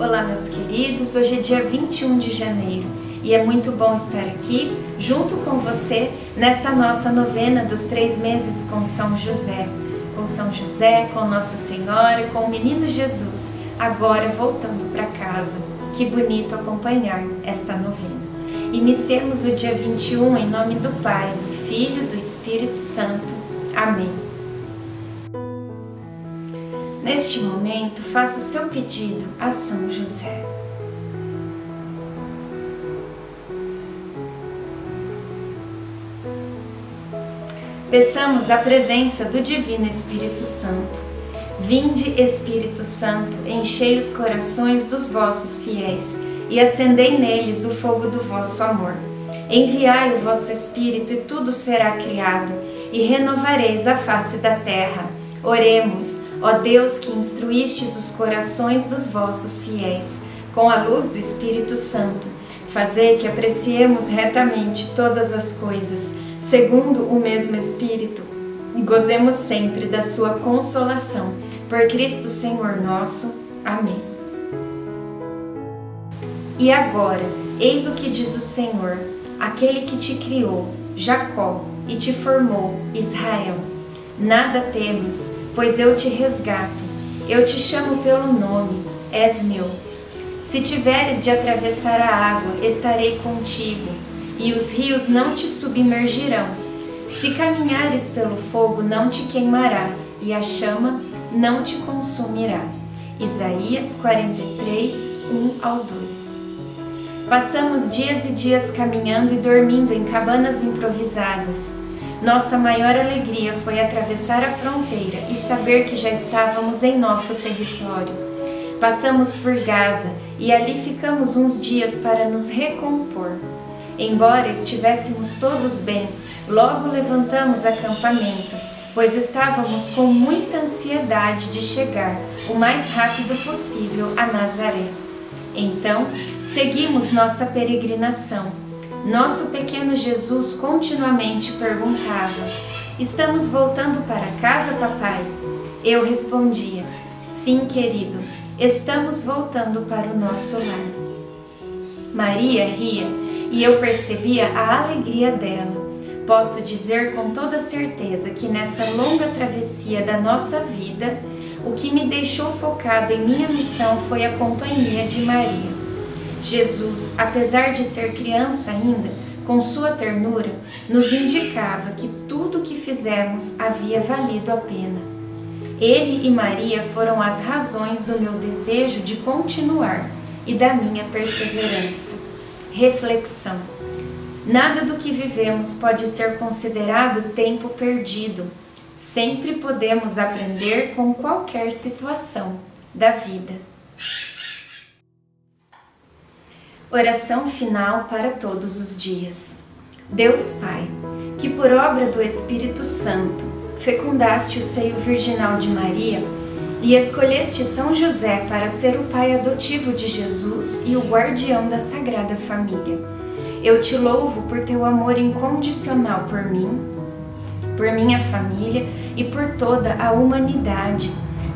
Olá, meus queridos. Hoje é dia 21 de janeiro e é muito bom estar aqui junto com você nesta nossa novena dos três meses com São José. Com São José, com Nossa Senhora, com o Menino Jesus, agora voltando para casa. Que bonito acompanhar esta novena. Iniciemos o dia 21 em nome do Pai, do Filho e do Espírito Santo. Amém. Neste momento, faça o seu pedido a São José. Peçamos a presença do Divino Espírito Santo. Vinde, Espírito Santo, enchei os corações dos vossos fiéis e acendei neles o fogo do vosso amor. Enviai o vosso Espírito e tudo será criado, e renovareis a face da terra. Oremos. Ó Deus que instruístes os corações dos vossos fiéis, com a luz do Espírito Santo, fazei que apreciemos retamente todas as coisas, segundo o mesmo Espírito, e gozemos sempre da sua consolação. Por Cristo Senhor nosso. Amém. E agora, eis o que diz o Senhor, aquele que te criou, Jacó, e te formou, Israel. Nada temas pois eu te resgato, eu te chamo pelo nome, és meu. Se tiveres de atravessar a água, estarei contigo, e os rios não te submergirão. Se caminhares pelo fogo, não te queimarás, e a chama não te consumirá. Isaías 43, 1 ao 2. Passamos dias e dias caminhando e dormindo em cabanas improvisadas nossa maior alegria foi atravessar a fronteira e saber que já estávamos em nosso território. Passamos por Gaza e ali ficamos uns dias para nos recompor. Embora estivéssemos todos bem, logo levantamos acampamento, pois estávamos com muita ansiedade de chegar o mais rápido possível a Nazaré. Então, seguimos nossa peregrinação nosso pequeno Jesus continuamente perguntava: Estamos voltando para casa, papai? Eu respondia: Sim, querido, estamos voltando para o nosso lar. Maria ria e eu percebia a alegria dela. Posso dizer com toda certeza que nesta longa travessia da nossa vida, o que me deixou focado em minha missão foi a companhia de Maria. Jesus, apesar de ser criança ainda, com sua ternura, nos indicava que tudo o que fizemos havia valido a pena. Ele e Maria foram as razões do meu desejo de continuar e da minha perseverança. Reflexão: Nada do que vivemos pode ser considerado tempo perdido. Sempre podemos aprender com qualquer situação da vida. Oração final para todos os dias. Deus Pai, que por obra do Espírito Santo fecundaste o seio virginal de Maria e escolheste São José para ser o pai adotivo de Jesus e o guardião da Sagrada Família. Eu te louvo por teu amor incondicional por mim, por minha família e por toda a humanidade.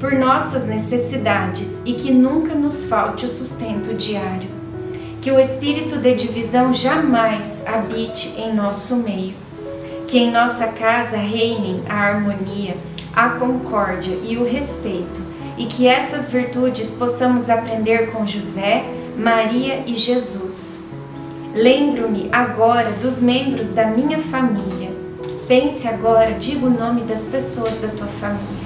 por nossas necessidades e que nunca nos falte o sustento diário que o espírito de divisão jamais habite em nosso meio. Que em nossa casa reinem a harmonia, a concórdia e o respeito, e que essas virtudes possamos aprender com José, Maria e Jesus. Lembro-me agora dos membros da minha família. Pense agora, diga o nome das pessoas da tua família.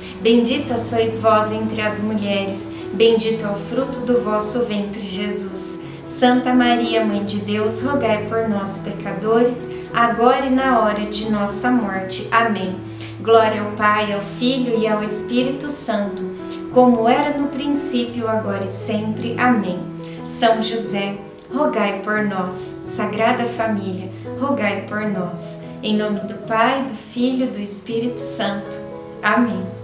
Bendita sois vós entre as mulheres, Bendito é o fruto do vosso ventre, Jesus. Santa Maria, Mãe de Deus, rogai por nós, pecadores, agora e na hora de nossa morte. Amém. Glória ao Pai, ao Filho e ao Espírito Santo, como era no princípio, agora e sempre. Amém. São José, rogai por nós. Sagrada Família, rogai por nós. Em nome do Pai, do Filho e do Espírito Santo. Amém.